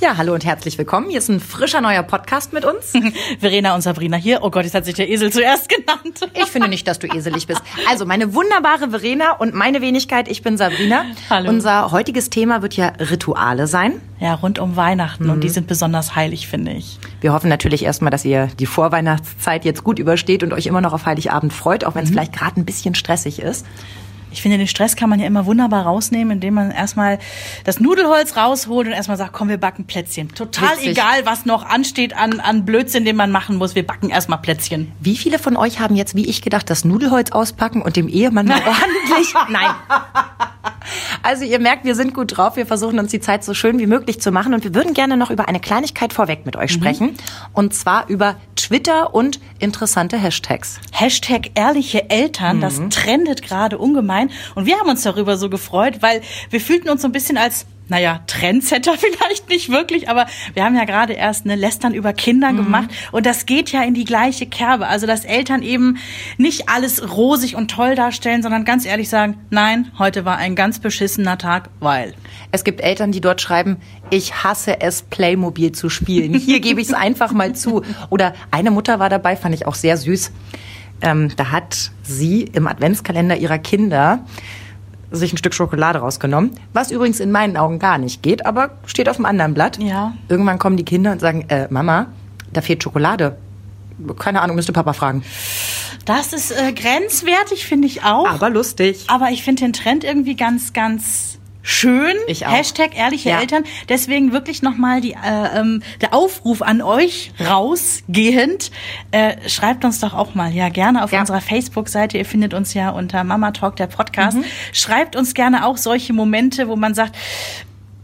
Ja, hallo und herzlich willkommen. Hier ist ein frischer neuer Podcast mit uns. Verena und Sabrina hier. Oh Gott, jetzt hat sich der Esel zuerst genannt. Ich finde nicht, dass du eselig bist. Also, meine wunderbare Verena und meine Wenigkeit, ich bin Sabrina. Hallo. Unser heutiges Thema wird ja Rituale sein. Ja, rund um Weihnachten und die sind besonders heilig, finde ich. Wir hoffen natürlich erstmal, dass ihr die Vorweihnachtszeit jetzt gut übersteht und euch immer noch auf Heiligabend freut, auch wenn es vielleicht gerade ein bisschen stressig ist. Ich finde, den Stress kann man ja immer wunderbar rausnehmen, indem man erstmal das Nudelholz rausholt und erstmal sagt, komm, wir backen Plätzchen. Total Witzig. egal, was noch ansteht an, an Blödsinn, den man machen muss. Wir backen erstmal Plätzchen. Wie viele von euch haben jetzt, wie ich gedacht, das Nudelholz auspacken und dem Ehemann ordentlich? Nein. Also ihr merkt, wir sind gut drauf. Wir versuchen uns die Zeit so schön wie möglich zu machen und wir würden gerne noch über eine Kleinigkeit vorweg mit euch sprechen. Und zwar über Twitter und interessante Hashtags. Hashtag ehrliche Eltern, das trendet gerade ungemein. Und wir haben uns darüber so gefreut, weil wir fühlten uns so ein bisschen als, naja, Trendsetter vielleicht nicht wirklich, aber wir haben ja gerade erst eine Lästern über Kinder gemacht und das geht ja in die gleiche Kerbe. Also, dass Eltern eben nicht alles rosig und toll darstellen, sondern ganz ehrlich sagen, nein, heute war ein ganz beschissener Tag, weil. Es gibt Eltern, die dort schreiben, ich hasse es, Playmobil zu spielen. Hier gebe ich es einfach mal zu. Oder eine Mutter war dabei, fand ich auch sehr süß. Ähm, da hat sie im Adventskalender ihrer Kinder sich ein Stück Schokolade rausgenommen, was übrigens in meinen Augen gar nicht geht, aber steht auf dem anderen Blatt. Ja. Irgendwann kommen die Kinder und sagen, äh, Mama, da fehlt Schokolade. Keine Ahnung, müsste Papa fragen. Das ist äh, grenzwertig, finde ich auch. Aber lustig. Aber ich finde den Trend irgendwie ganz, ganz schön. Ich auch. Hashtag ehrliche Ja. Eltern. Deswegen wirklich nochmal die, äh, ähm, der Aufruf an euch rausgehend. Äh, schreibt uns doch auch mal, ja, gerne auf Ja. unserer Facebook-Seite. Ihr findet uns ja unter Mama Talk, der Podcast. Mhm. Schreibt uns gerne auch solche Momente, wo man sagt,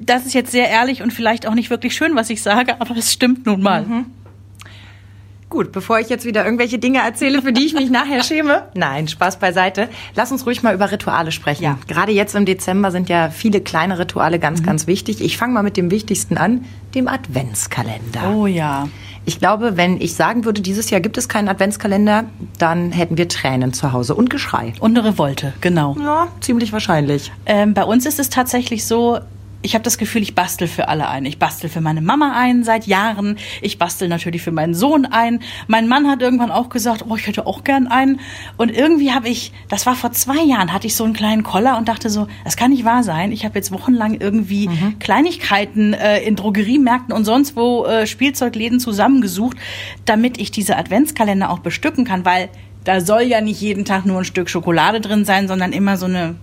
das ist jetzt sehr ehrlich und vielleicht auch nicht wirklich schön, was ich sage, aber es stimmt nun mal. Mhm. Gut, bevor ich jetzt wieder irgendwelche Dinge erzähle, für die ich mich nachher schäme. Nein, Spaß beiseite. Lass uns ruhig mal über Rituale sprechen. Ja. Gerade jetzt im Dezember sind ja viele kleine Rituale ganz, ganz wichtig. Ich fange mal mit dem wichtigsten an, dem Adventskalender. Oh ja. Ich glaube, wenn ich sagen würde, dieses Jahr gibt es keinen Adventskalender, dann hätten wir Tränen zu Hause und Geschrei. Und eine Revolte, genau. Ja, ziemlich wahrscheinlich. Ähm, bei uns ist es tatsächlich so, ich habe das Gefühl, ich bastel für alle ein. Ich bastel für meine Mama ein seit Jahren. Ich bastel natürlich für meinen Sohn ein. Mein Mann hat irgendwann auch gesagt, oh, ich hätte auch gern einen. Und irgendwie habe ich, das war vor zwei Jahren, hatte ich so einen kleinen Koller und dachte so, das kann nicht wahr sein. Ich habe jetzt wochenlang irgendwie Kleinigkeiten äh, in Drogeriemärkten und sonst wo äh, Spielzeugläden zusammengesucht, damit ich diese Adventskalender auch bestücken kann, weil da soll ja nicht jeden Tag nur ein Stück Schokolade drin sein, sondern immer so eine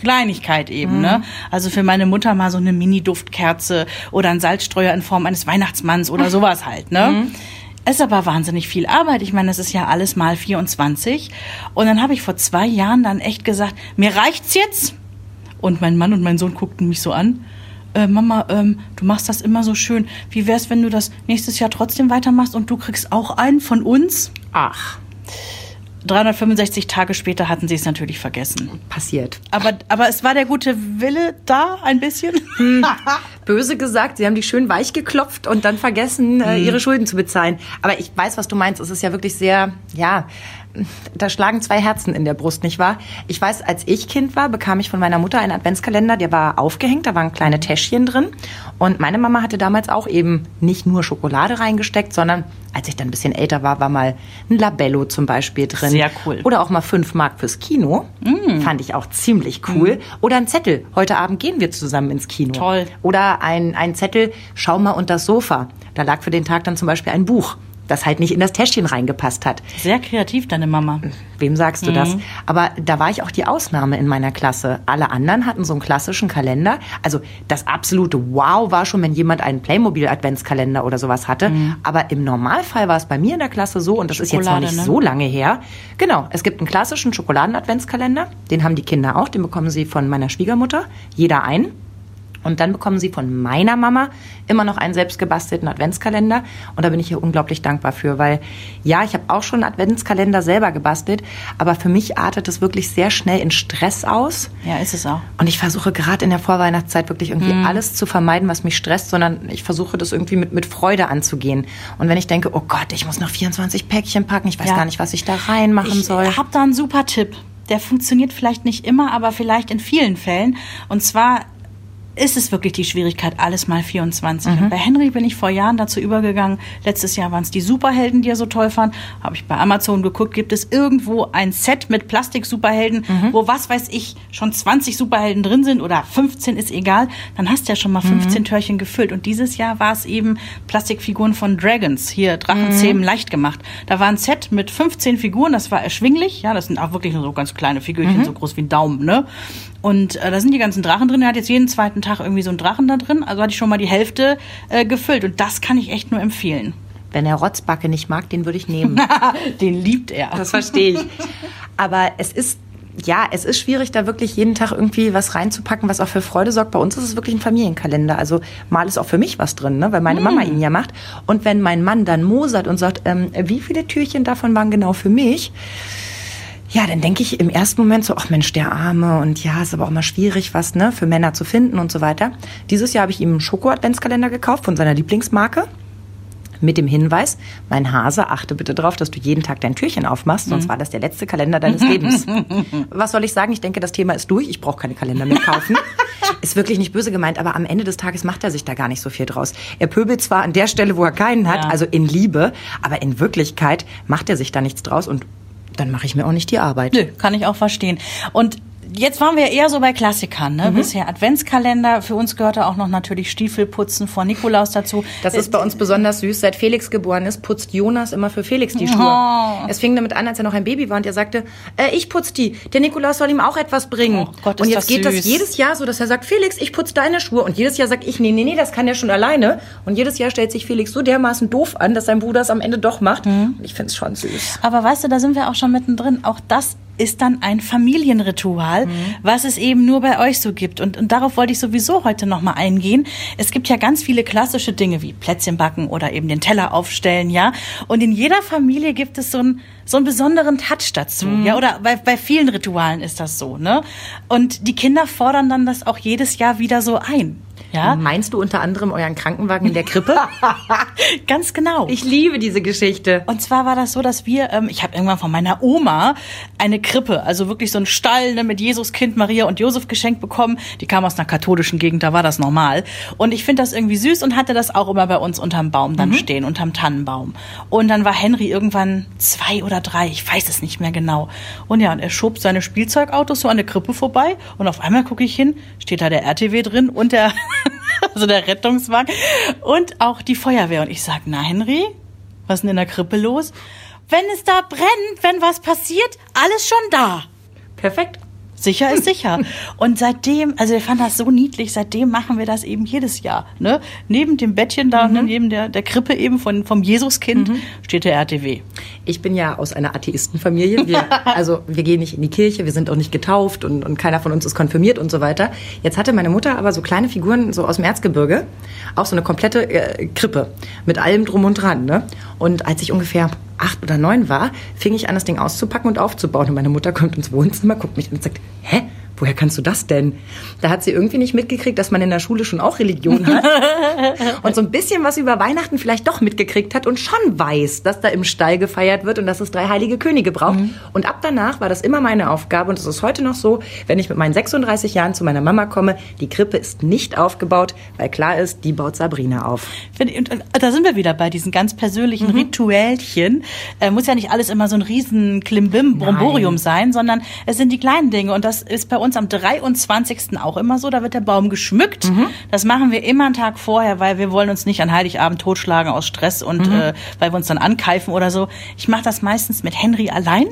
Kleinigkeit eben, ne? Also für meine Mutter mal so eine Mini-Duftkerze oder ein Salzstreuer in Form eines Weihnachtsmanns oder sowas halt, ne? Es ist aber wahnsinnig viel Arbeit. Ich meine, das ist ja alles mal 24. Und dann habe ich vor zwei Jahren dann echt gesagt, mir reicht's jetzt. Und mein Mann und mein Sohn guckten mich so an. Äh, Mama, ähm, du machst das immer so schön. Wie wär's, wenn du das nächstes Jahr trotzdem weitermachst und du kriegst auch einen von uns? Ach, 365 Tage später hatten sie es natürlich vergessen. passiert. Aber, aber es war der gute Wille da ein bisschen. Böse gesagt, sie haben die schön weich geklopft und dann vergessen, äh, ihre Schulden zu bezahlen. Aber ich weiß, was du meinst. Es ist ja wirklich sehr, ja, da schlagen zwei Herzen in der Brust, nicht wahr? Ich weiß, als ich Kind war, bekam ich von meiner Mutter einen Adventskalender, der war aufgehängt, da waren kleine Täschchen drin. Und meine Mama hatte damals auch eben nicht nur Schokolade reingesteckt, sondern als ich dann ein bisschen älter war, war mal ein Labello zum Beispiel drin. Sehr cool. Oder auch mal fünf Mark fürs Kino. Fand ich auch ziemlich cool. Oder ein Zettel. Heute Abend gehen wir zusammen ins Kino. Toll. Oder ein, ein Zettel, schau mal unter das Sofa. Da lag für den Tag dann zum Beispiel ein Buch, das halt nicht in das Täschchen reingepasst hat. Sehr kreativ, deine Mama. Wem sagst du das? Aber da war ich auch die Ausnahme in meiner Klasse. Alle anderen hatten so einen klassischen Kalender. Also das absolute Wow war schon, wenn jemand einen Playmobil-Adventskalender oder sowas hatte. Aber im Normalfall war es bei mir in der Klasse so, und das ist jetzt noch Schokolade, nicht ne? so lange her. Genau, es gibt einen klassischen Schokoladen-Adventskalender. Den haben die Kinder auch. Den bekommen sie von meiner Schwiegermutter. Jeder einen. Und dann bekommen sie von meiner Mama immer noch einen selbstgebastelten Adventskalender. Und da bin ich ihr unglaublich dankbar für, weil ja, ich habe auch schon einen Adventskalender selber gebastelt, aber für mich artet es wirklich sehr schnell in Stress aus. Ja, ist es auch. Und ich versuche gerade in der Vorweihnachtszeit wirklich irgendwie Mhm. alles zu vermeiden, was mich stresst, sondern ich versuche das irgendwie mit, mit Freude anzugehen. Und wenn ich denke, oh Gott, ich muss noch 24 Päckchen packen, ich weiß Ja. gar nicht, was ich da reinmachen Ich soll. habe da einen super Tipp. Der funktioniert vielleicht nicht immer, aber vielleicht in vielen Fällen. Und zwar ist es wirklich die Schwierigkeit, alles mal 24. Mhm. Und bei Henry bin ich vor Jahren dazu übergegangen. Letztes Jahr waren es die Superhelden, die er so toll fand. Habe ich bei Amazon geguckt, gibt es irgendwo ein Set mit Plastik-Superhelden, Mhm. wo was weiß ich, schon 20 Superhelden drin sind oder 15 ist egal. Dann hast du ja schon mal 15 Türchen gefüllt. Und dieses Jahr war es eben Plastikfiguren von Dragons. Hier, Drachenzähmen leicht gemacht. Da war ein Set mit 15 Figuren, das war erschwinglich. Ja, das sind auch wirklich nur so ganz kleine Figürchen, so groß wie ein Daumen, ne? Und äh, da sind die ganzen Drachen drin. Er hat jetzt jeden zweiten Tag irgendwie so einen Drachen da drin. Also hatte ich schon mal die Hälfte äh, gefüllt. Und das kann ich echt nur empfehlen. Wenn er Rotzbacke nicht mag, den würde ich nehmen. Den liebt er. Das verstehe ich. Aber es ist, ja, es ist schwierig, da wirklich jeden Tag irgendwie was reinzupacken, was auch für Freude sorgt. Bei uns ist es wirklich ein Familienkalender. Also mal ist auch für mich was drin, ne? weil meine Mama ihn ja macht. Und wenn mein Mann dann mosert und sagt, ähm, wie viele Türchen davon waren genau für mich? Ja, dann denke ich im ersten Moment so, ach Mensch, der Arme und ja, ist aber auch mal schwierig, was ne, für Männer zu finden und so weiter. Dieses Jahr habe ich ihm einen Schoko-Adventskalender gekauft von seiner Lieblingsmarke mit dem Hinweis, mein Hase, achte bitte darauf, dass du jeden Tag dein Türchen aufmachst, sonst war das der letzte Kalender deines Lebens. Was soll ich sagen? Ich denke, das Thema ist durch. Ich brauche keine Kalender mehr kaufen. ist wirklich nicht böse gemeint, aber am Ende des Tages macht er sich da gar nicht so viel draus. Er pöbelt zwar an der Stelle, wo er keinen hat, Ja. also in Liebe, aber in Wirklichkeit macht er sich da nichts draus und dann mache ich mir auch nicht die Arbeit. Nö, kann ich auch verstehen. Und jetzt waren wir eher so bei Klassikern, ne? Bisher Adventskalender. Für uns gehörte auch noch natürlich Stiefelputzen vor Nikolaus dazu. Das ist bei uns besonders süß. Seit Felix geboren ist, putzt Jonas immer für Felix die Schuhe. Oh. Es fing damit an, als er noch ein Baby war und er sagte, äh, ich putz die. Der Nikolaus soll ihm auch etwas bringen. Oh Gott, und ist jetzt das geht das süß. jedes Jahr so, dass er sagt, Felix, ich putz deine Schuhe. Und jedes Jahr sag ich, nee, nee, nee, das kann er schon alleine. Und jedes Jahr stellt sich Felix so dermaßen doof an, dass sein Bruder es am Ende doch macht. Mhm. Ich find's schon süß. Aber weißt du, da sind wir auch schon mittendrin. Auch das ist dann ein Familienritual, Mhm. was es eben nur bei euch so gibt. Und, und darauf wollte ich sowieso heute nochmal eingehen. Es gibt ja ganz viele klassische Dinge wie Plätzchen backen oder eben den Teller aufstellen, ja. Und in jeder Familie gibt es so einen, so einen besonderen Touch dazu, Mhm. ja. Oder bei, bei vielen Ritualen ist das so, ne? Und die Kinder fordern dann das auch jedes Jahr wieder so ein. Ja, Meinst du unter anderem euren Krankenwagen in der Krippe? ganz genau. ich liebe diese Geschichte. Und zwar war das so, dass wir, ähm, ich habe irgendwann von meiner Oma eine Krippe, also wirklich so ein Stall ne, mit Jesus, Kind, Maria und Josef geschenkt bekommen. Die kam aus einer katholischen Gegend, da war das normal. Und ich finde das irgendwie süß und hatte das auch immer bei uns unterm Baum dann stehen, unterm Tannenbaum. Und dann war Henry irgendwann zwei oder drei, ich weiß es nicht mehr genau. Und ja, und er schob seine Spielzeugautos so an der Krippe vorbei und auf einmal gucke ich hin, steht da der RTW drin und der, also der Rettungswagen und auch die Feuerwehr. Und ich sag, na Henry, was ist denn in der Krippe los? Wenn es da brennt, wenn was passiert, alles schon da. Perfekt. Sicher ist sicher. Und seitdem, also wir fanden das so niedlich, seitdem machen wir das eben jedes Jahr. Ne? Neben dem Bettchen da, ne, neben der, der Krippe eben von, vom Jesuskind steht der RTW. Ich bin ja aus einer Atheistenfamilie. Wir, also wir gehen nicht in die Kirche, wir sind auch nicht getauft und, und keiner von uns ist konfirmiert und so weiter. Jetzt hatte meine Mutter aber so kleine Figuren so aus dem Erzgebirge, auch so eine komplette äh, Krippe mit allem drum und dran. Ne? Und als ich ungefähr acht oder neun war, fing ich an, das Ding auszupacken und aufzubauen. Und meine Mutter kommt ins Wohnzimmer, guckt mich an und sagt, hä? Woher kannst du das denn? Da hat sie irgendwie nicht mitgekriegt, dass man in der Schule schon auch Religion hat. und so ein bisschen was über Weihnachten vielleicht doch mitgekriegt hat und schon weiß, dass da im Stall gefeiert wird und dass es drei heilige Könige braucht. Und ab danach war das immer meine Aufgabe und es ist heute noch so, wenn ich mit meinen 36 Jahren zu meiner Mama komme, die Krippe ist nicht aufgebaut, weil klar ist, die baut Sabrina auf. Da sind wir wieder bei diesen ganz persönlichen Rituälchen. Äh, muss ja nicht alles immer so ein riesen Klimbim, Bromborium Nein. sein, sondern es sind die kleinen Dinge. Und das ist bei uns am 23. auch immer so. Da wird der Baum geschmückt. Das machen wir immer einen Tag vorher, weil wir wollen uns nicht an Heiligabend totschlagen aus Stress und äh, weil wir uns dann ankeifen oder so. Ich mache das meistens mit Henry allein.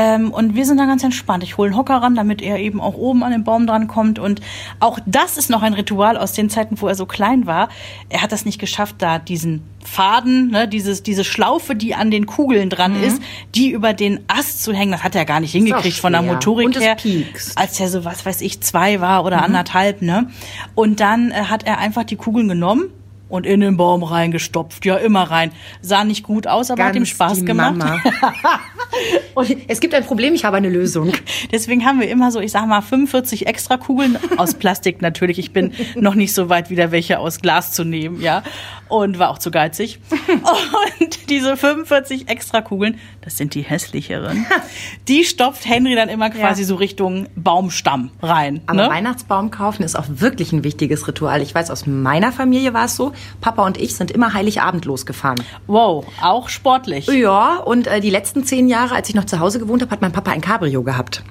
Ähm, und wir sind da ganz entspannt. Ich hole einen Hocker ran, damit er eben auch oben an den Baum dran kommt. Und auch das ist noch ein Ritual aus den Zeiten, wo er so klein war. Er hat das nicht geschafft, da diesen Faden, ne, dieses, diese Schlaufe, die an den Kugeln dran Mhm. ist, die über den Ast zu hängen, das hat er gar nicht hingekriegt von der. Motorik Und her. Mhm. Als er so, was weiß ich, zwei war oder anderthalb, ne? Und dann äh, hat er einfach die Kugeln genommen und in den Baum reingestopft. Ja, immer rein. Sah nicht gut aus, aber hat ihm Ganz Spaß gemacht. Und es gibt ein Problem, ich habe eine Lösung. Deswegen haben wir immer so, ich sag mal, 45 extra Kugeln aus Plastik natürlich. Ich bin noch nicht so weit, wieder welche aus Glas zu nehmen, ja. Und war auch zu geizig. Und diese 45 extra Kugeln, das sind die hässlicheren, die stopft Henry dann immer quasi Ja. so Richtung Baumstamm rein. Aber ne? Weihnachtsbaum kaufen ist auch wirklich ein wichtiges Ritual. Ich weiß, aus meiner Familie war es so, Papa und ich sind immer Heiligabend losgefahren. Wow, auch sportlich. Ja, und äh, die letzten zehn Jahre, als ich noch zu Hause gewohnt habe, hat mein Papa ein Cabrio gehabt.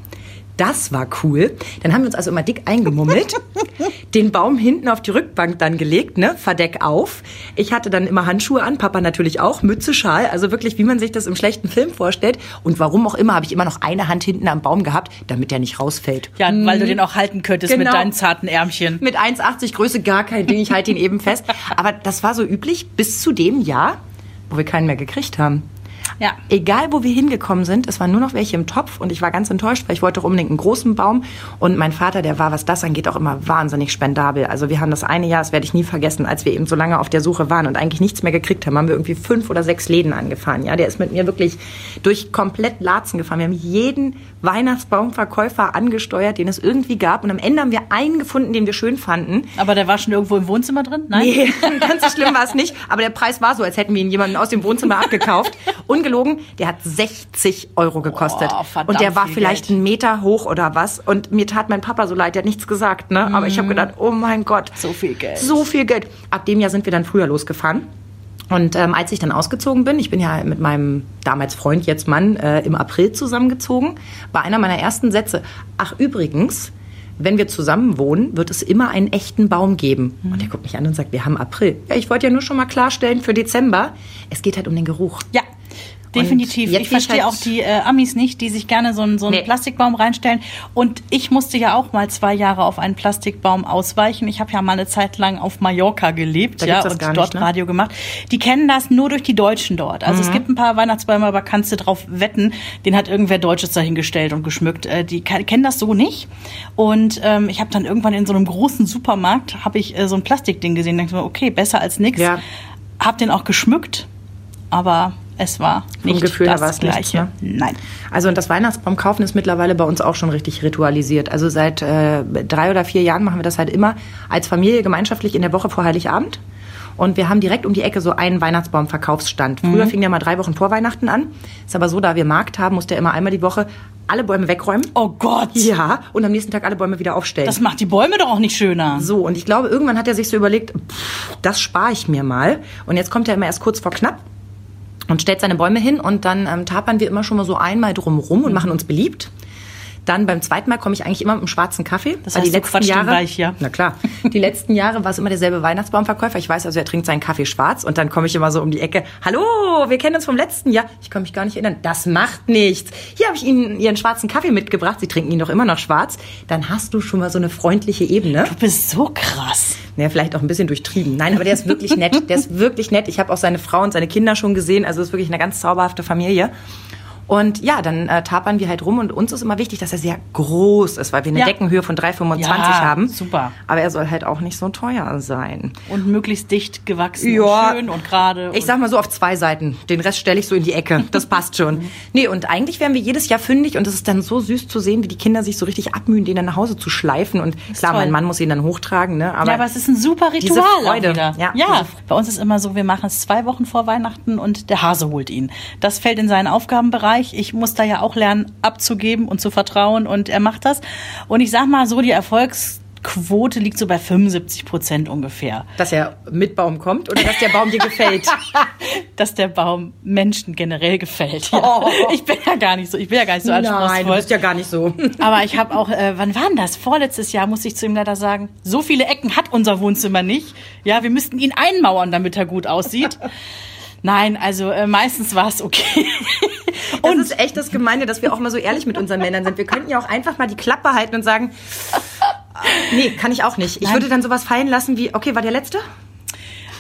Das war cool. Dann haben wir uns also immer dick eingemummelt, den Baum hinten auf die Rückbank dann gelegt, ne, Verdeck auf. Ich hatte dann immer Handschuhe an, Papa natürlich auch, Mütze, Schal, also wirklich, wie man sich das im schlechten Film vorstellt. Und warum auch immer, habe ich immer noch eine Hand hinten am Baum gehabt, damit der nicht rausfällt. Ja, weil du den auch halten könntest mit Genau. deinen zarten Ärmchen. Mit 1,80 Größe gar kein Ding, ich halte ihn eben fest. Aber das war so üblich bis zu dem Jahr, wo wir keinen mehr gekriegt haben. Ja. Egal, wo wir hingekommen sind, es waren nur noch welche im Topf und ich war ganz enttäuscht, weil ich wollte unbedingt einen großen Baum. Und mein Vater, der war, was das angeht, auch immer wahnsinnig spendabel. Also wir haben das eine Jahr, das werde ich nie vergessen, als wir eben so lange auf der Suche waren und eigentlich nichts mehr gekriegt haben, haben wir irgendwie fünf oder sechs Läden angefahren. Ja, der ist mit mir wirklich durch komplett Latzen gefahren. Wir haben jeden Weihnachtsbaumverkäufer angesteuert, den es irgendwie gab. Und am Ende haben wir einen gefunden, den wir schön fanden. Aber der war schon irgendwo im Wohnzimmer drin? Nein? Nee, ganz so schlimm war es nicht. Aber der Preis war so, als hätten wir ihn jemanden aus dem Wohnzimmer abgekauft. Ungelogen, der hat 60 Euro gekostet. Oh, und der war viel vielleicht Geld. einen Meter hoch oder was. Und mir tat mein Papa so leid, der hat nichts gesagt. Ne? Aber ich habe gedacht, oh mein Gott. So viel Geld. So viel Geld. Ab dem Jahr sind wir dann früher losgefahren. Und ähm, als ich dann ausgezogen bin, ich bin ja mit meinem damals Freund, jetzt Mann, äh, im April zusammengezogen, war einer meiner ersten Sätze, ach übrigens, wenn wir zusammen wohnen, wird es immer einen echten Baum geben. Und er guckt mich an und sagt, wir haben April. Ja, ich wollte ja nur schon mal klarstellen für Dezember, es geht halt um den Geruch. Ja. Definitiv. Ich verstehe halt- auch die äh, Amis nicht, die sich gerne so einen, so einen Nee. Plastikbaum reinstellen. Und ich musste ja auch mal zwei Jahre auf einen Plastikbaum ausweichen. Ich habe ja mal eine Zeit lang auf Mallorca gelebt Da ja, und dort nicht, ne? Radio gemacht. Die kennen das nur durch die Deutschen dort. Also Mhm. es gibt ein paar Weihnachtsbäume, aber kannst du drauf wetten, den hat irgendwer Deutsches dahingestellt und geschmückt. Äh, die ke- kennen das so nicht. Und ähm, ich habe dann irgendwann in so einem großen Supermarkt habe ich äh, so ein Plastikding gesehen. Denke mir, okay, besser als nix. Ja. Hab den auch geschmückt, aber es war nicht Gefühl her das nichts, Gleiche. ne? Nein. Also und das Weihnachtsbaum kaufen ist mittlerweile bei uns auch schon richtig ritualisiert. Also seit äh, drei oder vier Jahren machen wir das halt immer als Familie gemeinschaftlich in der Woche vor Heiligabend. Und wir haben direkt um die Ecke so einen Weihnachtsbaumverkaufsstand. Früher Mhm. fing der mal drei Wochen vor Weihnachten an. Ist aber so, da wir Markt haben, muss der immer einmal die Woche alle Bäume wegräumen. Oh Gott. Ja, und am nächsten Tag alle Bäume wieder aufstellen. Das macht die Bäume doch auch nicht schöner. So, und ich glaube, irgendwann hat er sich so überlegt, pff, das spare ich mir mal. Und jetzt kommt er immer erst kurz vor knapp und stellt seine Bäume hin und dann ähm, tapern wir immer schon mal so einmal drumrum und machen uns beliebt. Dann beim zweiten Mal komme ich eigentlich immer mit einem schwarzen Kaffee. Das heißt, die letzten Jahre, weich, ja? Na klar. Die letzten Jahre war es immer derselbe Weihnachtsbaumverkäufer. Ich weiß also, er trinkt seinen Kaffee schwarz und dann komme ich immer so um die Ecke. Hallo, wir kennen uns vom letzten Jahr. Ich kann mich gar nicht erinnern. Das macht nichts. Hier habe ich Ihnen Ihren schwarzen Kaffee mitgebracht. Sie trinken ihn doch immer noch schwarz. Dann hast du schon mal so eine freundliche Ebene. Du bist so krass. Ja, vielleicht auch ein bisschen durchtrieben. Nein, aber der ist wirklich nett. Der ist wirklich nett. Ich habe auch seine Frau und seine Kinder schon gesehen. Also ist wirklich eine ganz zauberhafte Familie. Und ja, dann äh, tapern wir halt rum und uns ist immer wichtig, dass er sehr groß ist, weil wir eine Ja. Deckenhöhe von 3,25 Ja, haben. super. Aber er soll halt auch nicht so teuer sein. Und möglichst dicht gewachsen Ja. und schön und gerade. Ich sag mal so auf zwei Seiten. Den Rest stelle ich so in die Ecke. Das passt schon. Nee, und eigentlich werden wir jedes Jahr fündig und es ist dann so süß zu sehen, wie die Kinder sich so richtig abmühen, den dann nach Hause zu schleifen. Und klar, toll. mein Mann muss ihn dann hochtragen, ne? Aber, ja, aber es ist ein super diese Ritual Freude, auch wieder. ja, ja. diese bei uns ist immer so, wir machen es zwei Wochen vor Weihnachten und der Hase holt ihn. Das fällt in seinen Aufgabenbereich. Ich muss da ja auch lernen, abzugeben und zu vertrauen und er macht das. Und ich sag mal so, die Erfolgsquote liegt so bei 75 Prozent ungefähr. Dass er mit Baum kommt oder dass der Baum dir gefällt. Dass der Baum Menschen generell gefällt. Ja. Oh. Ich bin ja gar nicht so, ich bin ja gar nicht so Nein, du anspruchsvoll. bist ja gar nicht so. Aber ich habe auch, äh, wann war denn das? Vorletztes Jahr muss ich zu ihm leider sagen, so viele Ecken hat unser Wohnzimmer nicht. Ja, wir müssten ihn einmauern, damit er gut aussieht. Nein, also äh, meistens war es okay. Das Und- ist echt das Gemeine, dass wir auch mal so ehrlich mit unseren Männern sind. Wir könnten ja auch einfach mal die Klappe halten und sagen, nee, kann ich auch nicht. Ich Nein. würde dann sowas fallen lassen wie, okay, war der letzte?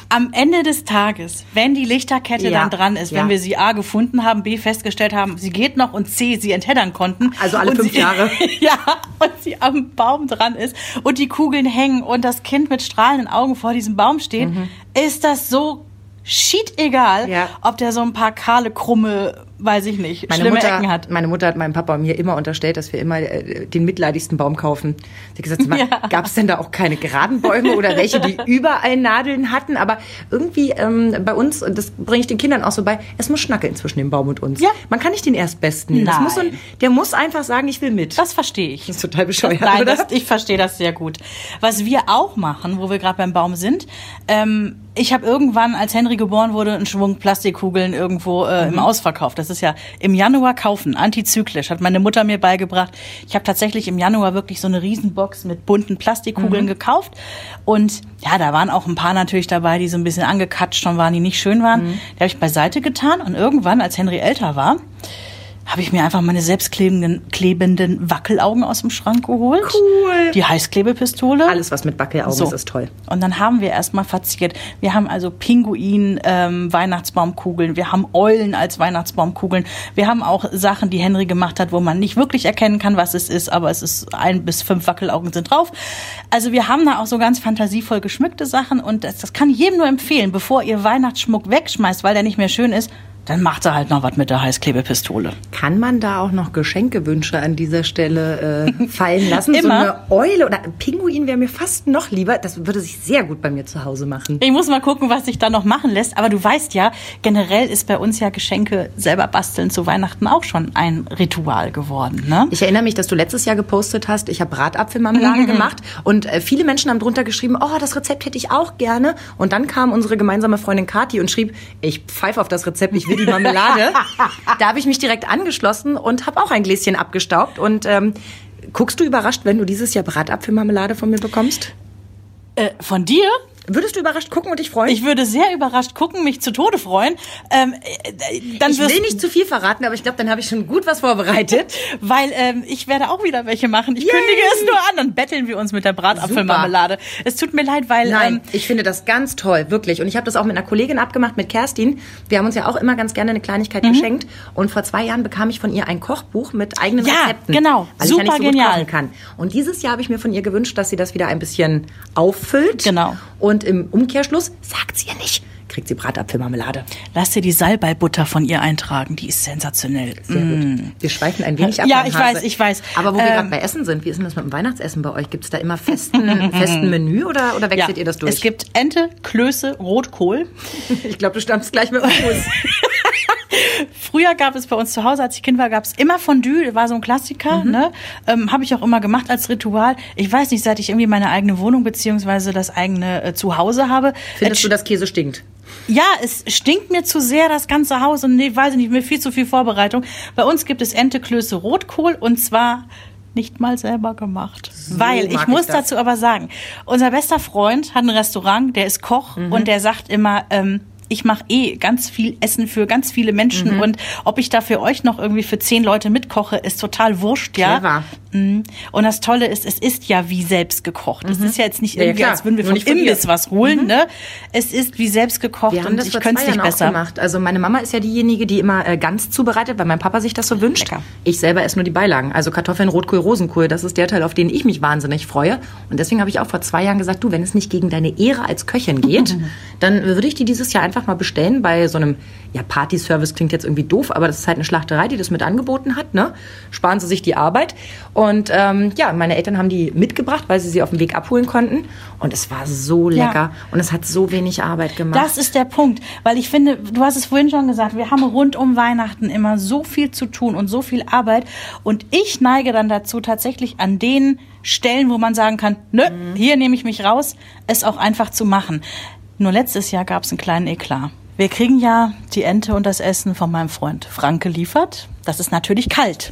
Am Ende des Tages, wenn die Lichterkette Ja, dann dran ist, ja. wenn wir sie A gefunden haben, B festgestellt haben, sie geht noch und C sie entheddern konnten. Also alle fünf sie, Jahre. ja, und sie am Baum dran ist und die Kugeln hängen und das Kind mit strahlenden Augen vor diesem Baum steht, ist das so shit egal, Mhm. Ja. ob der so ein paar kahle, krumme, weiß ich nicht, Meine schlimme Mutter, Ecken hat. meine Mutter hat meinem Papa und mir immer unterstellt, dass wir immer äh, den mitleidigsten Baum kaufen. Sie hat gesagt, Ja. gab es denn da auch keine geraden Bäume oder welche, die überall Nadeln hatten? Aber irgendwie ähm, bei uns, und das bringe ich den Kindern auch so bei, es muss schnackeln zwischen dem Baum und uns. Ja. Man kann nicht den Erstbesten nehmen. Das Nein. muss so ein, der muss einfach sagen, ich will mit. Das verstehe ich. ist total bescheuert, Nein, oder? das, ich verstehe das sehr gut. Was wir auch machen, wo wir gerade beim Baum sind, ähm, ich habe irgendwann, als Henry geboren wurde, einen Schwung Plastikkugeln irgendwo äh, Mhm. im Ausverkauf. Das ist ja im Januar kaufen, antizyklisch, hat meine Mutter mir beigebracht. Ich habe tatsächlich im Januar wirklich so eine Riesenbox mit bunten Plastikkugeln Mhm. gekauft. Und ja, da waren auch ein paar natürlich dabei, die so ein bisschen angekatscht schon waren, die nicht schön waren. Mhm. Die habe ich beiseite getan und irgendwann, als Henry älter war, habe ich mir einfach meine selbstklebenden klebenden Wackelaugen aus dem Schrank geholt. Cool. Die Heißklebepistole. Alles, was mit Wackelaugen So. ist, ist toll. Und dann haben wir erstmal verziert. Wir haben also Pinguin, ähm, Weihnachtsbaumkugeln, wir haben Eulen als Weihnachtsbaumkugeln, wir haben auch Sachen, die Henry gemacht hat, wo man nicht wirklich erkennen kann, was es ist, aber es ist ein bis fünf Wackelaugen sind drauf. Also wir haben da auch so ganz fantasievoll geschmückte Sachen und das, das kann ich jedem nur empfehlen, bevor ihr Weihnachtsschmuck wegschmeißt, weil der nicht mehr schön ist, dann macht er halt noch was mit der Heißklebepistole. Kann man da auch noch Geschenkewünsche an dieser Stelle äh, fallen lassen? So Immer. eine Eule oder ein Pinguin wäre mir fast noch lieber. Das würde sich sehr gut bei mir zu Hause machen. Ich muss mal gucken, was sich da noch machen lässt. Aber du weißt ja, generell ist bei uns ja Geschenke selber basteln zu Weihnachten auch schon ein Ritual geworden. Ne? Ich erinnere mich, dass du letztes Jahr gepostet hast, ich habe Bratapfelmarmelade gemacht und äh, viele Menschen haben drunter geschrieben, oh, das Rezept hätte ich auch gerne. Und dann kam unsere gemeinsame Freundin Kathi und schrieb, ich pfeife auf das Rezept, ich will die Marmelade. da habe ich mich direkt angeschlossen und habe auch ein Gläschen abgestaubt. Und ähm, guckst du überrascht, wenn du dieses Jahr Bratapfelmarmelade von mir bekommst? Äh, von dir? Würdest du überrascht gucken und dich freuen? Ich würde sehr überrascht gucken, mich zu Tode freuen. Ähm, äh, dann Ich will nicht zu viel verraten, aber ich glaube, dann habe ich schon gut was vorbereitet. Weil ähm, ich werde auch wieder welche machen. Ich Yay! kündige es nur an, dann betteln wir uns mit der Bratapfelmarmelade. Es tut mir leid, weil Nein, ähm, ich finde das ganz toll, wirklich. Und ich habe das auch mit einer Kollegin abgemacht, mit Kerstin. Wir haben uns ja auch immer ganz gerne eine Kleinigkeit Mhm. geschenkt. Und vor zwei Jahren bekam ich von ihr ein Kochbuch mit eigenen Ja, Rezepten. genau. Weil ich ja nicht Super so genial. kann. Und dieses Jahr habe ich mir von ihr gewünscht, dass sie das wieder ein bisschen auffüllt. Genau. Und im Umkehrschluss, sagt sie ja nicht, kriegt sie Bratapfelmarmelade. lass dir die Salbeibutter von ihr eintragen. Die ist sensationell. Sehr gut. Wir schweifen ein wenig ab. Mm. Ja, ich weiß, ich weiß. Aber wo wir Ähm, gerade bei Essen sind, wie ist denn das mit dem Weihnachtsessen bei euch? Gibt es da immer festen, festen Menü oder, oder wechselt ihr das durch? Es gibt Ente, Klöße, Rotkohl. ich glaube, du stammst gleich mit Fuß. Früher gab es bei uns zu Hause, als ich Kind war, gab es immer Fondue, war so ein Klassiker. Mhm. Ne? Ähm, Habe ich auch immer gemacht als Ritual. Ich weiß nicht, seit ich irgendwie meine eigene Wohnung beziehungsweise das eigene äh, Zuhause habe. Findest äh, du, dass Käse stinkt? Ja, es stinkt mir zu sehr, das ganze Haus. Und nee, weiß ich nicht, mir viel zu viel Vorbereitung. Bei uns gibt es Ente, Klöße, Rotkohl und zwar nicht mal selber gemacht. Weil, ich ich muss das. dazu aber sagen, unser bester Freund hat ein Restaurant, der ist Koch Mhm. und der sagt immer, ähm, ich mache eh ganz viel Essen für ganz viele Menschen Mhm. und ob ich da für euch noch irgendwie für zehn Leute mitkoche, ist total wurscht, ja. Clever. Mhm. Und das Tolle ist, es ist ja wie selbst gekocht. Es ist ja jetzt nicht Mhm. Ja, ja, irgendwie, klar. als würden wir vom ihr. Imbiss was holen, ne? Es ist wie selbst gekocht Wir haben und das ich könnte es nicht besser. gemacht. Also meine Mama ist ja diejenige, die immer äh, ganz zubereitet, weil mein Papa sich das so wünscht. Lecker. Ich selber esse nur die Beilagen. Also Kartoffeln, Rotkohl, Rosenkohl. Das ist der Teil, auf den ich mich wahnsinnig freue. Und deswegen habe ich auch vor zwei Jahren gesagt, du, wenn es nicht gegen deine Ehre als Köchin geht, dann würde ich die dieses Jahr einfach mal bestellen bei so einem, ja, Party-Service klingt jetzt irgendwie doof, aber das ist halt eine Schlachterei, die das mit angeboten hat, ne? Sparen sie sich die Arbeit. Und ähm, ja, meine Eltern haben die mitgebracht, weil sie sie auf dem Weg abholen konnten. Und es war so Ja. lecker. Und es hat so wenig Arbeit gemacht. Das ist der Punkt, weil ich finde, du hast es vorhin schon gesagt, wir haben rund um Weihnachten immer so viel zu tun und so viel Arbeit und ich neige dann dazu tatsächlich an den Stellen, wo man sagen kann, nö, hier nehme ich mich raus, es auch einfach zu machen. Nur letztes Jahr gab es einen kleinen Eklat. Wir kriegen ja die Ente und das Essen von meinem Freund Frank geliefert. Das ist natürlich kalt.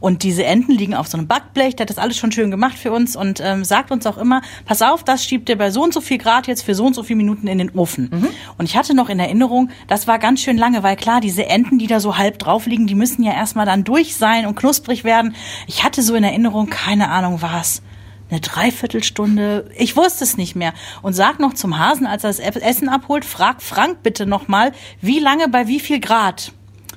Und diese Enten liegen auf so einem Backblech, der hat das alles schon schön gemacht für uns und ähm, sagt uns auch immer, pass auf, das schiebt ihr bei so und so viel Grad jetzt für so und so viele Minuten in den Ofen. Mhm. Und ich hatte noch in Erinnerung, das war ganz schön lange, weil klar, diese Enten, die da so halb drauf liegen, die müssen ja erstmal dann durch sein und knusprig werden. Ich hatte so in Erinnerung, keine Ahnung was eine Dreiviertelstunde, ich wusste es nicht mehr. Und sag noch zum Hasen, als er das Essen abholt, frag Frank bitte nochmal, wie lange bei wie viel Grad?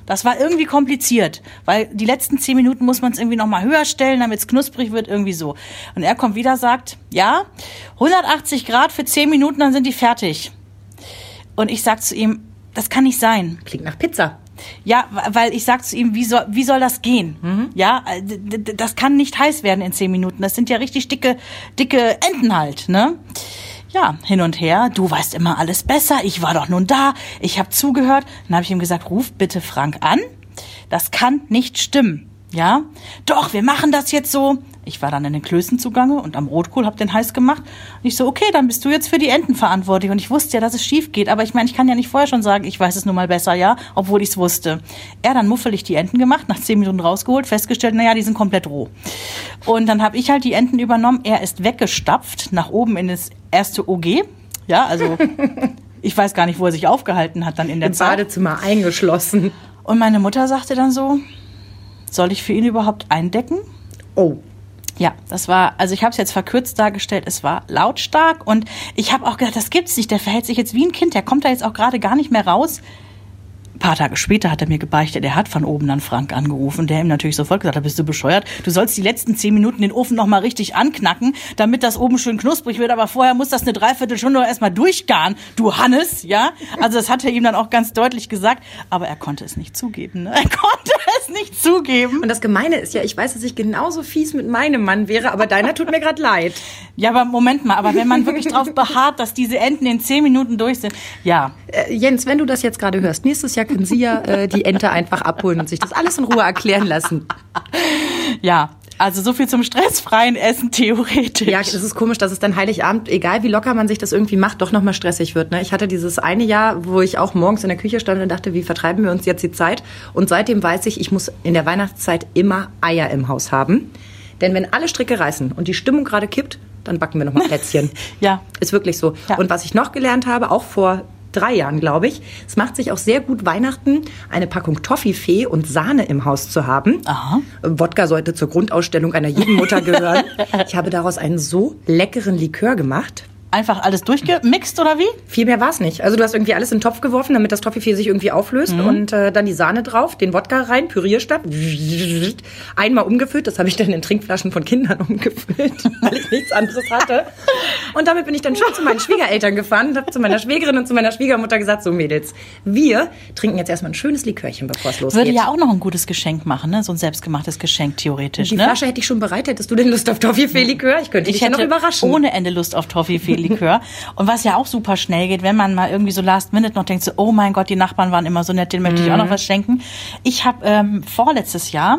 Das war irgendwie kompliziert, weil die letzten zehn Minuten muss man es irgendwie nochmal höher stellen, damit es knusprig wird, irgendwie so. Und er kommt wieder, sagt, ja, 180 Grad für zehn Minuten, dann sind die fertig. Und ich sag zu ihm, das kann nicht sein. Klingt nach Pizza. Ja, weil ich sag zu ihm, wie soll, wie soll das gehen? Mhm. Ja, das kann nicht heiß werden in zehn Minuten. Das sind ja richtig dicke, dicke Enten halt, ne? Ja, hin und her. Du weißt immer alles besser. Ich war doch nun da. Ich habe zugehört. Dann habe ich ihm gesagt, ruf bitte Frank an. Das kann nicht stimmen. Ja? Doch, wir machen das jetzt so. Ich war dann in den Klößen zugange und am Rotkohl hab den heiß gemacht. Und ich so, okay, dann bist du jetzt für die Enten verantwortlich. Und ich wusste ja, dass es schief geht. Aber ich meine, ich kann ja nicht vorher schon sagen, ich weiß es nun mal besser, ja, obwohl ich es wusste. Er dann muffelig die Enten gemacht, nach zehn Minuten rausgeholt, festgestellt, naja, die sind komplett roh. Und dann habe ich halt die Enten übernommen. Er ist weggestapft nach oben in das erste OG. Ja, also ich weiß gar nicht, wo er sich aufgehalten hat dann in der Im Zeit. Badezimmer eingeschlossen. Und meine Mutter sagte dann so, soll ich für ihn überhaupt eindecken? Oh. Ja, das war, also ich habe es jetzt verkürzt dargestellt, es war lautstark und ich habe auch gedacht, das gibt's nicht, der verhält sich jetzt wie ein Kind, der kommt da jetzt auch gerade gar nicht mehr raus. Ein paar Tage später hat er mir gebeichtet, er hat von oben dann Frank angerufen, der ihm natürlich sofort gesagt hat, bist du bescheuert? Du sollst die letzten zehn Minuten den Ofen noch mal richtig anknacken, damit das oben schön knusprig wird, aber vorher muss das eine Dreiviertelstunde erstmal durchgaren, du Hannes, ja? Also das hat er ihm dann auch ganz deutlich gesagt, aber er konnte es nicht zugeben, ne? Er konnte es nicht zugeben. Und das Gemeine ist ja, ich weiß, dass ich genauso fies mit meinem Mann wäre, aber deiner tut mir gerade leid. Ja, aber Moment mal, aber wenn man wirklich darauf beharrt, dass diese Enten in zehn Minuten durch sind, ja. Äh, Jens, wenn du das jetzt gerade hörst, nächstes Jahr können Sie ja äh, die Ente einfach abholen und sich das alles in Ruhe erklären lassen. Ja, also so viel zum stressfreien Essen theoretisch. Ja, das ist komisch, dass es dann Heiligabend, egal wie locker man sich das irgendwie macht, doch nochmal stressig wird. Ne? Ich hatte dieses eine Jahr, wo ich auch morgens in der Küche stand und dachte, wie vertreiben wir uns jetzt die Zeit? Und seitdem weiß ich, ich muss in der Weihnachtszeit immer Eier im Haus haben. Denn wenn alle Stricke reißen und die Stimmung gerade kippt, dann backen wir nochmal Plätzchen. ja. Ist wirklich so. Ja. Und was ich noch gelernt habe, auch vor drei Jahren, glaube ich. Es macht sich auch sehr gut Weihnachten, eine Packung Toffifee und Sahne im Haus zu haben. Aha. Wodka sollte zur Grundausstellung einer jeden Mutter gehören. ich habe daraus einen so leckeren Likör gemacht einfach alles durchgemixt oder wie? Viel mehr war es nicht. Also du hast irgendwie alles in den Topf geworfen, damit das Toffifee sich irgendwie auflöst mhm. und äh, dann die Sahne drauf, den Wodka rein, Pürierstab, einmal umgefüllt. Das habe ich dann in Trinkflaschen von Kindern umgefüllt, weil ich nichts anderes hatte. Und damit bin ich dann schon zu meinen Schwiegereltern gefahren und habe zu meiner Schwägerin und zu meiner Schwiegermutter gesagt, so Mädels, wir trinken jetzt erstmal ein schönes Likörchen, bevor es losgeht. Würde ja auch noch ein gutes Geschenk machen, ne? so ein selbstgemachtes Geschenk theoretisch. Die ne? Flasche hätte ich schon bereit. Hättest du denn Lust auf Toffifee-Likör? Ich könnte ich dich hätte ja noch überraschen. ohne Ende Lust auf Toffifee Likör. Und was ja auch super schnell geht, wenn man mal irgendwie so last minute noch denkt, so, oh mein Gott, die Nachbarn waren immer so nett, denen möchte ich auch noch mhm. was schenken. Ich habe ähm, vorletztes Jahr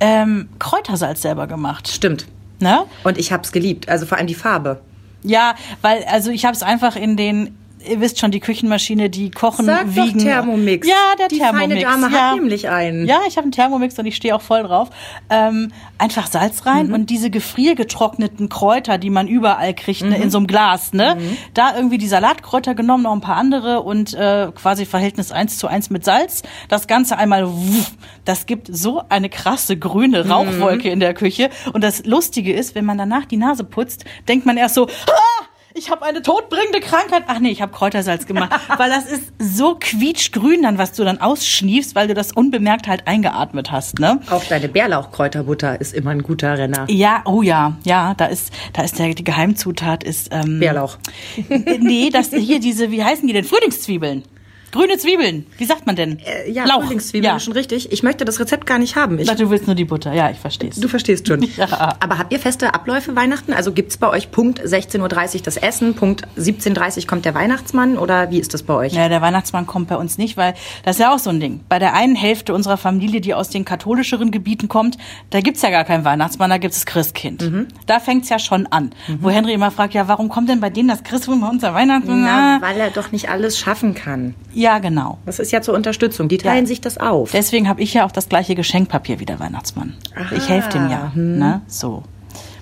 ähm, Kräutersalz selber gemacht. Stimmt. Ne? Und ich habe es geliebt, also vor allem die Farbe. Ja, weil also ich habe es einfach in den ihr wisst schon, die Küchenmaschine, die kochen, Sag wiegen. Doch Thermomix. Ja, der die Thermomix. Die feine Dame ja. hat nämlich einen. Ja, ich habe einen Thermomix und ich stehe auch voll drauf. Ähm, einfach Salz rein mhm. und diese gefriergetrockneten Kräuter, die man überall kriegt, mhm. ne, in mhm. so einem Glas, ne? Mhm. Da irgendwie die Salatkräuter genommen, noch ein paar andere und äh, quasi Verhältnis eins zu eins mit Salz. Das Ganze einmal, wuff, das gibt so eine krasse grüne mhm. Rauchwolke in der Küche. Und das Lustige ist, wenn man danach die Nase putzt, denkt man erst so, ah! Ich habe eine todbringende Krankheit. Ach nee, ich habe Kräutersalz gemacht. weil das ist so quietschgrün dann, was du dann ausschniefst, weil du das unbemerkt halt eingeatmet hast. Ne? Auch deine Bärlauchkräuterbutter ist immer ein guter Renner. Ja, oh ja, ja, da ist, da ist der, die Geheimzutat ist ähm, Bärlauch. nee, das hier diese, wie heißen die denn? Frühlingszwiebeln. Grüne Zwiebeln. Wie sagt man denn? Äh, ja, Lauch. Frühlingszwiebeln, ja. schon richtig. Ich möchte das Rezept gar nicht haben. Ich, Ach, du willst nur die Butter. Ja, ich verstehe Du verstehst schon. ja. Aber habt ihr feste Abläufe Weihnachten? Also gibt's bei euch Punkt 16.30 Uhr das Essen, Punkt 17.30 Uhr kommt der Weihnachtsmann oder wie ist das bei euch? Ja, der Weihnachtsmann kommt bei uns nicht, weil das ist ja auch so ein Ding. Bei der einen Hälfte unserer Familie, die aus den katholischeren Gebieten kommt, da gibt's ja gar keinen Weihnachtsmann, da gibt's das Christkind. Mhm. Da fängt's ja schon an. Mhm. Wo Henry immer fragt, ja, warum kommt denn bei denen das Christkind bei uns der Weihnachtsmann? Na, weil er doch nicht alles schaffen kann. Ja, genau. Das ist ja zur Unterstützung. Die teilen Ja. sich das auf. Deswegen habe ich ja auch das gleiche Geschenkpapier wie der Weihnachtsmann. Aha. Ich helfe dem ja. Ne? So.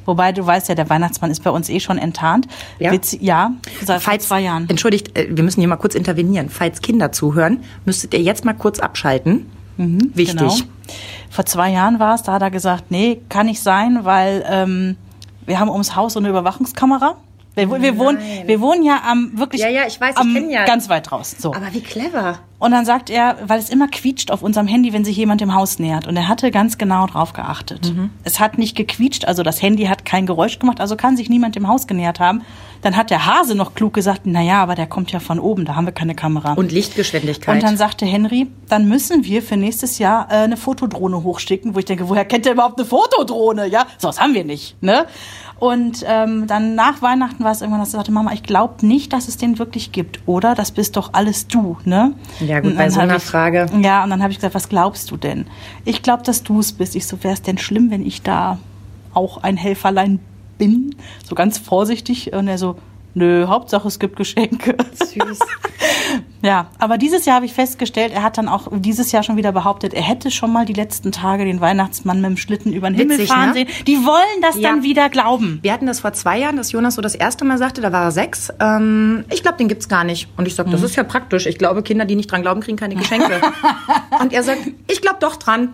Wobei du weißt ja, der Weihnachtsmann ist bei uns eh schon enttarnt. Ja? Witz, ja seit vor zwei Jahren. Entschuldigt, äh, wir müssen hier mal kurz intervenieren. Falls Kinder zuhören, müsstet ihr jetzt mal kurz abschalten. Wichtig. Genau. Vor zwei Jahren war es, da hat er gesagt, nee, kann nicht sein, weil ähm, wir haben ums Haus so eine Überwachungskamera. Wir, wir, wohnen, wir wohnen ja am wirklich Ja, ja, ich weiß, ich am, kenn ja- ganz weit draußen. So. Aber wie clever. Und dann sagt er, weil es immer quietscht auf unserem Handy, wenn sich jemand im Haus nähert. Und er hatte ganz genau drauf geachtet. Mhm. Es hat nicht gequietscht, also das Handy hat kein Geräusch gemacht, also kann sich niemand im Haus genähert haben. Dann hat der Hase noch klug gesagt, na ja, aber der kommt ja von oben, da haben wir keine Kamera. Und Lichtgeschwindigkeit. Und dann sagte Henry, dann müssen wir für nächstes Jahr äh, eine Fotodrohne hochschicken, wo ich denke, woher kennt der überhaupt eine Fotodrohne? Ja, sowas haben wir nicht, ne? Und ähm, dann nach Weihnachten war es irgendwann, dass er sagte, Mama, ich glaube nicht, dass es den wirklich gibt, oder? Das bist doch alles du, ne? Ja, gut, bei so einer ich, Frage. Ja, und dann habe ich gesagt, was glaubst du denn? Ich glaube, dass du es bist. Ich so, wäre es denn schlimm, wenn ich da auch ein Helferlein bin? So ganz vorsichtig. Und er so, nö, Hauptsache es gibt Geschenke. Süß. Ja, aber dieses Jahr habe ich festgestellt, er hat dann auch dieses Jahr schon wieder behauptet, er hätte schon mal die letzten Tage den Weihnachtsmann mit dem Schlitten über den Himmel Witzig, fahren ne? sehen. Die wollen das Ja. dann wieder glauben. Wir hatten das vor zwei Jahren, dass Jonas so das erste Mal sagte, da war er sechs. Ähm, ich glaube, den gibt's gar nicht. Und ich sag, Mhm. das ist ja praktisch. Ich glaube, Kinder, die nicht dran glauben, kriegen keine Geschenke. und er sagt, ich glaube doch dran.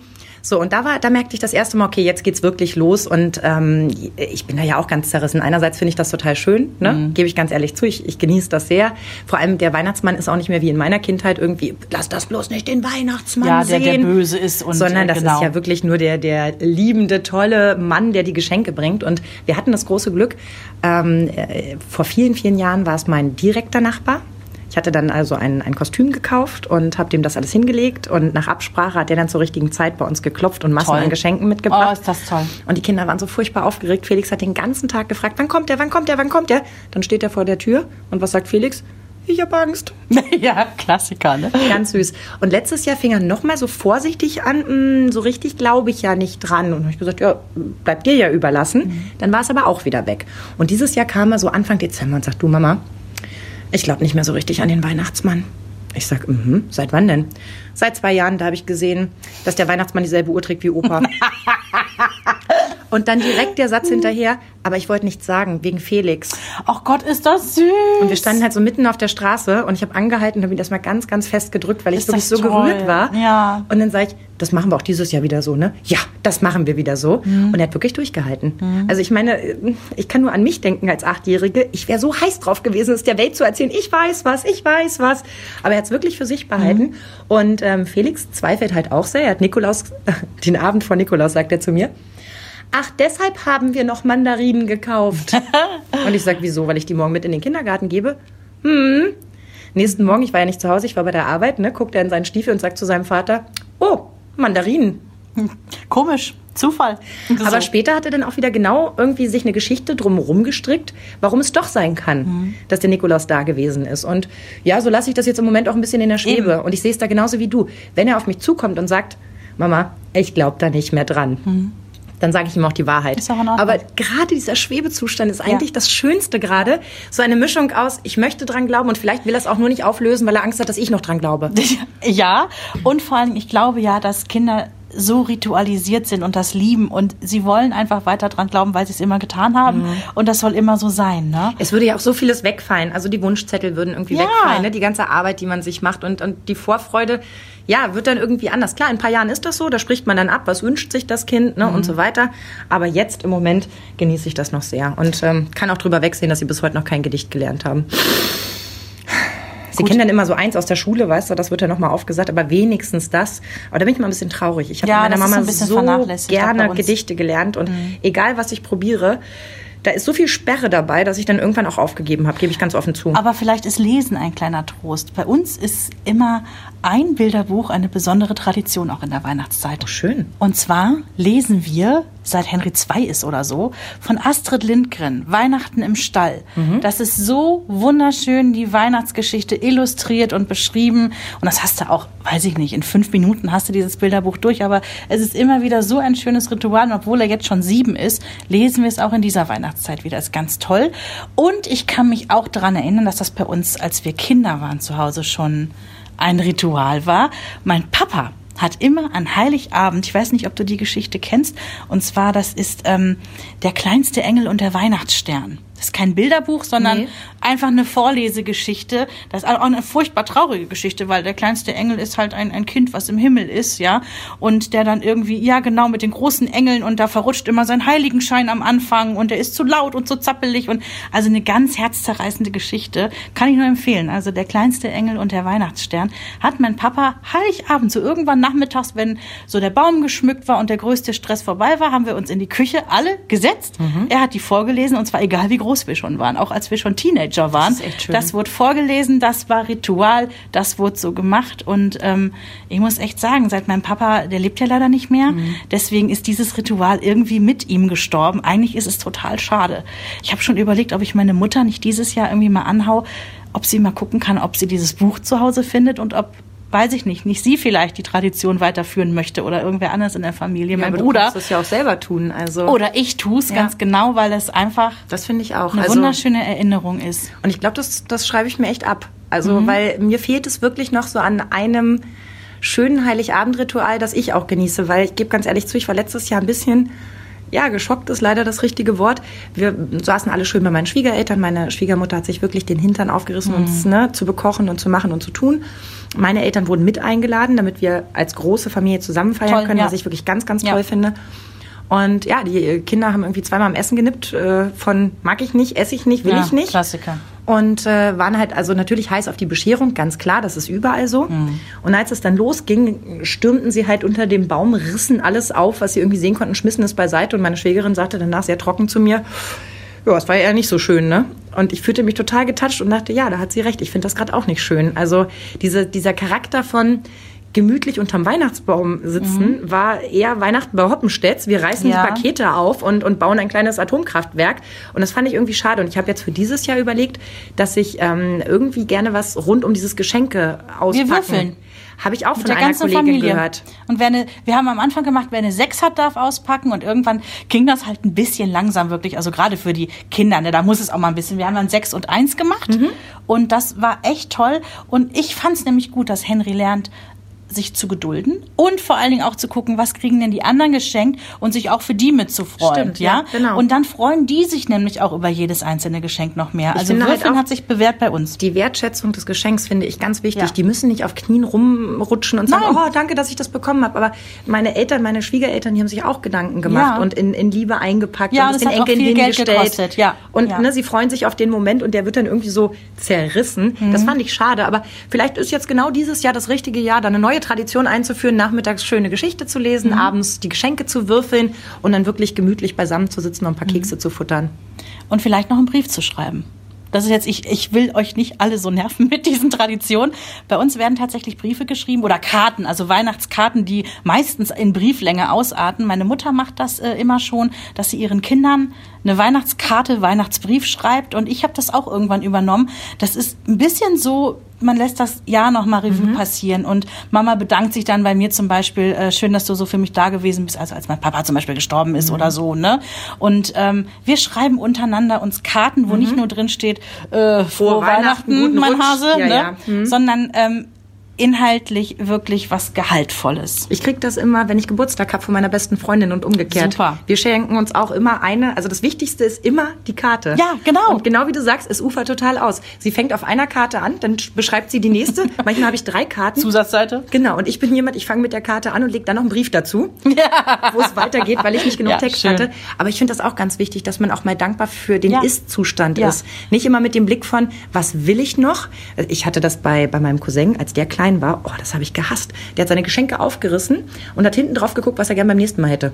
So, und da war, da merkte ich das erste Mal, okay, jetzt geht's wirklich los. Und ähm, ich bin da ja auch ganz zerrissen. Einerseits finde ich das total schön, ne? Mhm. gebe ich ganz ehrlich zu. Ich, ich genieße das sehr. Vor allem der Weihnachtsmann ist auch nicht mehr wie in meiner Kindheit irgendwie, lass das bloß nicht den Weihnachtsmann Ja, der, sehen. der böse ist und Sondern das genau. ist ja wirklich nur der, der liebende, tolle Mann, der die Geschenke bringt. Und wir hatten das große Glück, ähm, äh, vor vielen, vielen Jahren war es mein direkter Nachbar. Ich hatte dann also ein, ein Kostüm gekauft und habe dem das alles hingelegt. Und nach Absprache hat der dann zur richtigen Zeit bei uns geklopft und Massen Toll. an Geschenken mitgebracht. Oh, ist das toll. Und die Kinder waren so furchtbar aufgeregt. Felix hat den ganzen Tag gefragt, wann kommt der, wann kommt der, wann kommt der? Dann steht er vor der Tür und was sagt Felix? Ich hab Angst. ja, Klassiker, ne? Ganz süß. Und letztes Jahr fing er noch mal so vorsichtig an, "Mm, so richtig glaube ich ja nicht dran. Und dann habe ich gesagt, ja, bleibt dir ja überlassen. Dann war es aber auch wieder weg. Und dieses Jahr kam er so Anfang Dezember und sagt, du Mama, ich glaube nicht mehr so richtig an den Weihnachtsmann. Ich sag, mhm, seit wann denn? Seit zwei Jahren, da habe ich gesehen, dass der Weihnachtsmann dieselbe Uhr trägt wie Opa. und dann direkt der Satz hinterher, aber ich wollte nichts sagen, wegen Felix. Ach Gott, ist das süß. Und wir standen halt so mitten auf der Straße und ich habe angehalten und habe ihn erstmal ganz, ganz fest gedrückt, weil ich Ist wirklich so toll. gerührt war. Ja. Und dann sage ich, das machen wir auch dieses Jahr wieder so, ne? Ja, das machen wir wieder so. Mhm. Und er hat wirklich durchgehalten. Also ich meine, ich kann nur an mich denken als Achtjährige. Ich wäre so heiß drauf gewesen, es der Welt zu erzählen, ich weiß was, ich weiß was. Aber er hat es wirklich für sich behalten. Mhm. Und ähm, Felix zweifelt halt auch sehr. Er hat Nikolaus, den Abend vor Nikolaus sagt er zu mir, Ach, deshalb haben wir noch Mandarinen gekauft. Und ich sag, wieso? Weil ich die morgen mit in den Kindergarten gebe? Hm. Nächsten Morgen, ich war ja nicht zu Hause, ich war bei der Arbeit, ne, guckt er in seinen Stiefel und sagt zu seinem Vater, oh, Mandarinen. Komisch. Zufall. Aber So. später hat er dann auch wieder genau irgendwie sich eine Geschichte drumherum gestrickt, warum es doch sein kann, Mhm. dass der Nikolaus da gewesen ist. Und ja, so lasse ich das jetzt im Moment auch ein bisschen in der Schwebe. Und ich sehe es da genauso wie du. Wenn er auf mich zukommt und sagt, Mama, ich glaube da nicht mehr dran. Dann sage ich ihm auch die Wahrheit. Ist auch in Ordnung. Aber gerade dieser Schwebezustand ist eigentlich das Schönste gerade. So eine Mischung aus, ich möchte dran glauben und vielleicht will er es auch nur nicht auflösen, weil er Angst hat, dass ich noch dran glaube. Ja, und vor allem, ich glaube ja, dass Kinder so ritualisiert sind und das lieben und sie wollen einfach weiter dran glauben, weil sie es immer getan haben Mhm. und das soll immer so sein, ne? Es würde ja auch so vieles wegfallen. Also die Wunschzettel würden irgendwie Ja. wegfallen, ne? die ganze Arbeit, die man sich macht und, und die Vorfreude, ja, wird dann irgendwie anders. Klar, in ein paar Jahren ist das so, da spricht man dann ab, was wünscht sich das Kind ne? und so weiter. Aber jetzt im Moment genieße ich das noch sehr und ähm, kann auch drüber wegsehen, dass sie bis heute noch kein Gedicht gelernt haben. Sie kennen dann immer so eins aus der Schule, weißt du, das wird ja nochmal aufgesagt, aber wenigstens das. Aber da bin ich mal ein bisschen traurig. Ich habe Ja, meiner Mama so gerne. Gedichte gelernt und egal was ich probiere, da ist so viel Sperre dabei, dass ich dann irgendwann auch aufgegeben habe, gebe ich ganz offen zu. Aber vielleicht ist Lesen ein kleiner Trost. Bei uns ist immer ein Bilderbuch eine besondere Tradition auch in der Weihnachtszeit. Oh, schön. Und zwar lesen wir, seit Henry II ist oder so, von Astrid Lindgren, Weihnachten im Stall. Mhm. Das ist so wunderschön, die Weihnachtsgeschichte illustriert und beschrieben. Und das hast du auch, weiß ich nicht, in fünf Minuten hast du dieses Bilderbuch durch. Aber es ist immer wieder so ein schönes Ritual. Und obwohl er jetzt schon sieben ist, lesen wir es auch in dieser Weihnachtszeit wieder. ist ganz toll. Und ich kann mich auch daran erinnern, dass das bei uns, als wir Kinder waren zu Hause, schon ein Ritual war. Mein Papa hat immer an Heiligabend, ich weiß nicht, ob du die Geschichte kennst, und zwar das ist ähm, der kleinste Engel und der Weihnachtsstern. Das ist kein Bilderbuch, sondern nee. einfach eine Vorlesegeschichte. Das ist auch eine furchtbar traurige Geschichte, weil der kleinste Engel ist halt ein, ein Kind, was im Himmel ist, ja. Und der dann irgendwie, ja genau, mit den großen Engeln und da verrutscht immer sein Heiligenschein am Anfang und der ist zu laut und zu zappelig und also eine ganz herzzerreißende Geschichte. Kann ich nur empfehlen. Also der kleinste Engel und der Weihnachtsstern hat mein Papa Heiligabend, so irgendwann nachmittags, wenn so der Baum geschmückt war und der größte Stress vorbei war, haben wir uns in die Küche alle gesetzt. Mhm. Er hat die vorgelesen und zwar egal wie groß wir schon waren, auch als wir schon Teenager waren. Das, ist echt schön. das wurde vorgelesen, das war Ritual, das wurde so gemacht. Und ähm, ich muss echt sagen, seit meinem Papa, der lebt ja leider nicht mehr, mhm. deswegen ist dieses Ritual irgendwie mit ihm gestorben. Eigentlich ist es total schade. Ich habe schon überlegt, ob ich meine Mutter nicht dieses Jahr irgendwie mal anhau, ob sie mal gucken kann, ob sie dieses Buch zu Hause findet und ob weiß ich nicht, nicht sie vielleicht die Tradition weiterführen möchte oder irgendwer anders in der Familie, ja, mein Bruder. Du kannst das ja auch selber tun, also. Oder ich tue es ja. ganz genau, weil es einfach. Das finde ich auch. Eine also, wunderschöne Erinnerung ist. Und ich glaube, das, das schreibe ich mir echt ab. Also, mhm. weil mir fehlt es wirklich noch so an einem schönen Heiligabendritual, das ich auch genieße, weil ich gebe ganz ehrlich zu, ich war letztes Jahr ein bisschen ja, geschockt ist leider das richtige Wort. Wir saßen alle schön bei meinen Schwiegereltern. Meine Schwiegermutter hat sich wirklich den Hintern aufgerissen, mhm. uns ne, zu bekochen und zu machen und zu tun. Meine Eltern wurden mit eingeladen, damit wir als große Familie zusammen feiern toll, können, ja. was ich wirklich ganz, ganz ja. toll finde. Und ja, die Kinder haben irgendwie zweimal am Essen genippt äh, von mag ich nicht, esse ich nicht, will ja, ich nicht. Klassiker. Und äh, waren halt also natürlich heiß auf die Bescherung, ganz klar, das ist überall so. Mhm. Und als es dann losging, stürmten sie halt unter dem Baum, rissen alles auf, was sie irgendwie sehen konnten, schmissen es beiseite. Und meine Schwägerin sagte danach sehr trocken zu mir, ja, es war ja nicht so schön, ne? Und ich fühlte mich total getatscht und dachte, ja, da hat sie recht. Ich finde das gerade auch nicht schön. Also diese, dieser Charakter von gemütlich unterm Weihnachtsbaum sitzen, mhm. war eher Weihnachten bei Hoppenstedts. Wir reißen ja. die Pakete auf und, und bauen ein kleines Atomkraftwerk. Und das fand ich irgendwie schade. Und ich habe jetzt für dieses Jahr überlegt, dass ich ähm, irgendwie gerne was rund um dieses Geschenke auspacken. Wir würfeln. Habe ich auch Mit von einer Kollegin Familie. gehört. Und wer eine, wir haben am Anfang gemacht, wer eine sechs hat, darf auspacken. Und irgendwann ging das halt ein bisschen langsam wirklich. Also gerade für die Kinder, ne, da muss es auch mal ein bisschen. Wir haben dann sechs und eins gemacht. Mhm. Und das war echt toll. Und ich fand es nämlich gut, dass Henry lernt, sich zu gedulden und vor allen Dingen auch zu gucken, was kriegen denn die anderen geschenkt und sich auch für die mitzufreuen. Stimmt, ja, ja genau. Und dann freuen die sich nämlich auch über jedes einzelne Geschenk noch mehr. Ich also halt Würfeln halt hat sich bewährt bei uns. Die Wertschätzung des Geschenks finde ich ganz wichtig. Ja. Die müssen nicht auf Knien rumrutschen und sagen, Nein. oh, danke, dass ich das bekommen habe. Aber meine Eltern, meine Schwiegereltern, die haben sich auch Gedanken gemacht ja. und in, in Liebe eingepackt ja, und es den Enkeln hingestellt. Ja. Und Ne, sie freuen sich auf den Moment und der wird dann irgendwie so zerrissen. Mhm. Das fand ich schade. Aber vielleicht ist jetzt genau dieses Jahr das richtige Jahr, da eine neue Tradition einzuführen führen, nachmittags schöne Geschichte zu lesen, mhm. abends die Geschenke zu würfeln und dann wirklich gemütlich beisammen zu sitzen und ein paar mhm. Kekse zu futtern. Und vielleicht noch einen Brief zu schreiben. Das ist jetzt, ich, ich will euch nicht alle so nerven mit diesen Traditionen. Bei uns werden tatsächlich Briefe geschrieben oder Karten, also Weihnachtskarten, die meistens in Brieflänge ausarten. Meine Mutter macht das äh, immer schon, dass sie ihren Kindern eine Weihnachtskarte, Weihnachtsbrief schreibt und ich habe das auch irgendwann übernommen. Das ist ein bisschen so, man lässt das Jahr noch mal Revue mhm. passieren und Mama bedankt sich dann bei mir zum Beispiel, äh, schön, dass du so für mich da gewesen bist, also als mein Papa zum Beispiel gestorben ist mhm. oder so, ne? Und ähm, wir schreiben untereinander uns Karten, wo mhm. nicht nur drin steht, äh, frohe Weihnachten, Weihnachten mein Rutsch. Hase, ja, ne? Ja. Mhm. sondern ähm, inhaltlich wirklich was Gehaltvolles. Ich krieg das immer, wenn ich Geburtstag habe von meiner besten Freundin und umgekehrt. Super. Wir schenken uns auch immer eine, also das Wichtigste ist immer die Karte. Ja, genau. Und genau wie du sagst, es ufert total aus. Sie fängt auf einer Karte an, dann beschreibt sie die nächste. Manchmal habe ich drei Karten. Zusatzseite. Genau. Und ich bin jemand, ich fange mit der Karte an und leg dann noch einen Brief dazu, ja. wo es weitergeht, weil ich nicht genug ja, Text schön. hatte. Aber ich finde das auch ganz wichtig, dass man auch mal dankbar für den ja. Ist-Zustand ja. ist. Nicht immer mit dem Blick von, was will ich noch? Ich hatte das bei, bei meinem Cousin, als der klein war. Oh, das habe ich gehasst. Der hat seine Geschenke aufgerissen und hat hinten drauf geguckt, was er gerne beim nächsten Mal hätte.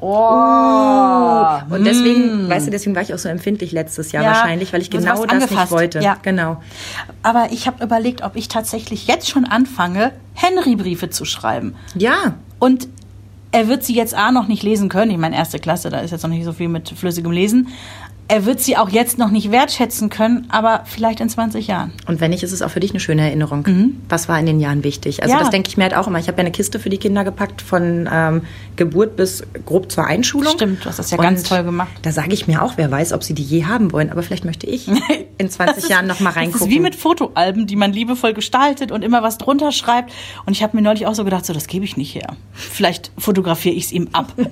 Oh. Uh, und deswegen, mm. weißt du, deswegen war ich auch so empfindlich letztes Jahr ja, wahrscheinlich, weil ich genau das angefasst. nicht wollte. Ja. Genau. Aber ich habe überlegt, ob ich tatsächlich jetzt schon anfange, Henry-Briefe zu schreiben. Ja. Und er wird sie jetzt A noch nicht lesen können. Ich meine, erste Klasse, da ist jetzt noch nicht so viel mit flüssigem Lesen er wird sie auch jetzt noch nicht wertschätzen können, aber vielleicht in 20 Jahren. Und wenn nicht, ist es auch für dich eine schöne Erinnerung. Was war in den Jahren wichtig? Also Ja. das denke ich mir halt auch immer. Ich habe ja eine Kiste für die Kinder gepackt von ähm, Geburt bis grob zur Einschulung. Stimmt, du hast das ja ganz toll gemacht. Da sage ich mir auch, wer weiß, ob sie die je haben wollen. Aber vielleicht möchte ich in 20 Jahren noch mal Das reingucken. ist wie mit Fotoalben, die man liebevoll gestaltet und immer was drunter schreibt. Und ich habe mir neulich auch so gedacht, so das gebe ich nicht her. Vielleicht fotografiere ich es ihm ab.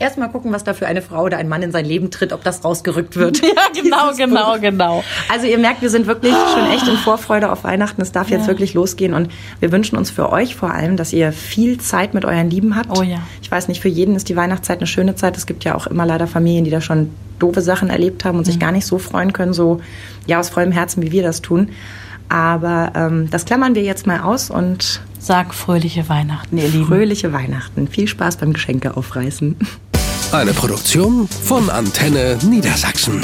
Erstmal gucken, was da für eine Frau oder ein Mann in sein Leben tritt, ob das rausgerückt wird. ja, genau, genau, Buch. genau. Also ihr merkt, wir sind wirklich schon echt in Vorfreude auf Weihnachten. Es darf jetzt wirklich losgehen und wir wünschen uns für euch vor allem, dass ihr viel Zeit mit euren Lieben habt. Oh ja. Ich weiß nicht, für jeden ist die Weihnachtszeit eine schöne Zeit. Es gibt ja auch immer leider Familien, die da schon doofe Sachen erlebt haben und Mhm. sich gar nicht so freuen können, so ja aus vollem Herzen, wie wir das tun. Aber ähm, das klammern wir jetzt mal aus und Sag fröhliche Weihnachten, ihr Lieben. fröhliche Weihnachten. Viel Spaß beim Geschenke aufreißen. Eine Produktion von Antenne Niedersachsen.